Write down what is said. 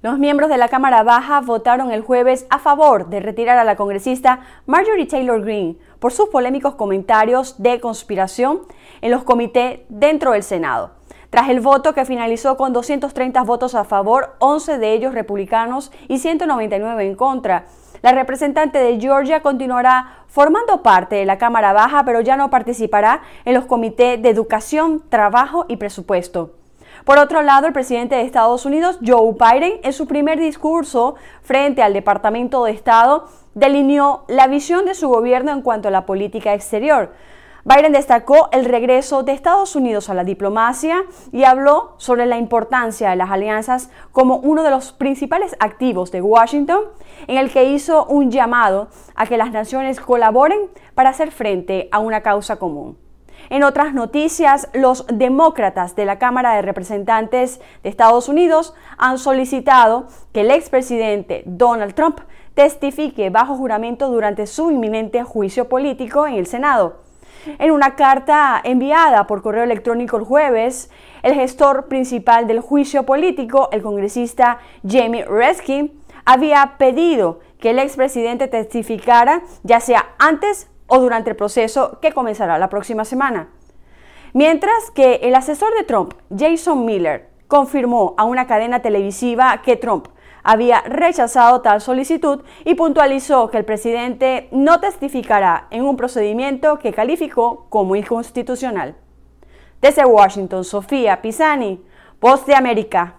Los miembros de la Cámara Baja votaron el jueves a favor de retirar a la congresista Marjorie Taylor Greene por sus polémicos comentarios de conspiración en los comités dentro del Senado. Tras el voto que finalizó con 230 votos a favor, 11 de ellos republicanos y 199 en contra, la representante de Georgia continuará formando parte de la Cámara Baja, pero ya no participará en los comités de educación, trabajo y presupuesto. Por otro lado, el presidente de Estados Unidos, Joe Biden, en su primer discurso frente al Departamento de Estado, delineó la visión de su gobierno en cuanto a la política exterior. Biden destacó el regreso de Estados Unidos a la diplomacia y habló sobre la importancia de las alianzas como uno de los principales activos de Washington, en el que hizo un llamado a que las naciones colaboren para hacer frente a una causa común. En otras noticias, los demócratas de la Cámara de Representantes de Estados Unidos han solicitado que el expresidente Donald Trump testifique bajo juramento durante su inminente juicio político en el Senado. En una carta enviada por correo electrónico el jueves, el gestor principal del juicio político, el congresista Jamie Reskin, había pedido que el expresidente testificara ya sea antes o durante el proceso que comenzará la próxima semana. Mientras que el asesor de Trump, Jason Miller, confirmó a una cadena televisiva que Trump había rechazado tal solicitud y puntualizó que el presidente no testificará en un procedimiento que calificó como inconstitucional. Desde Washington, Sofía Pisani, Voz de América.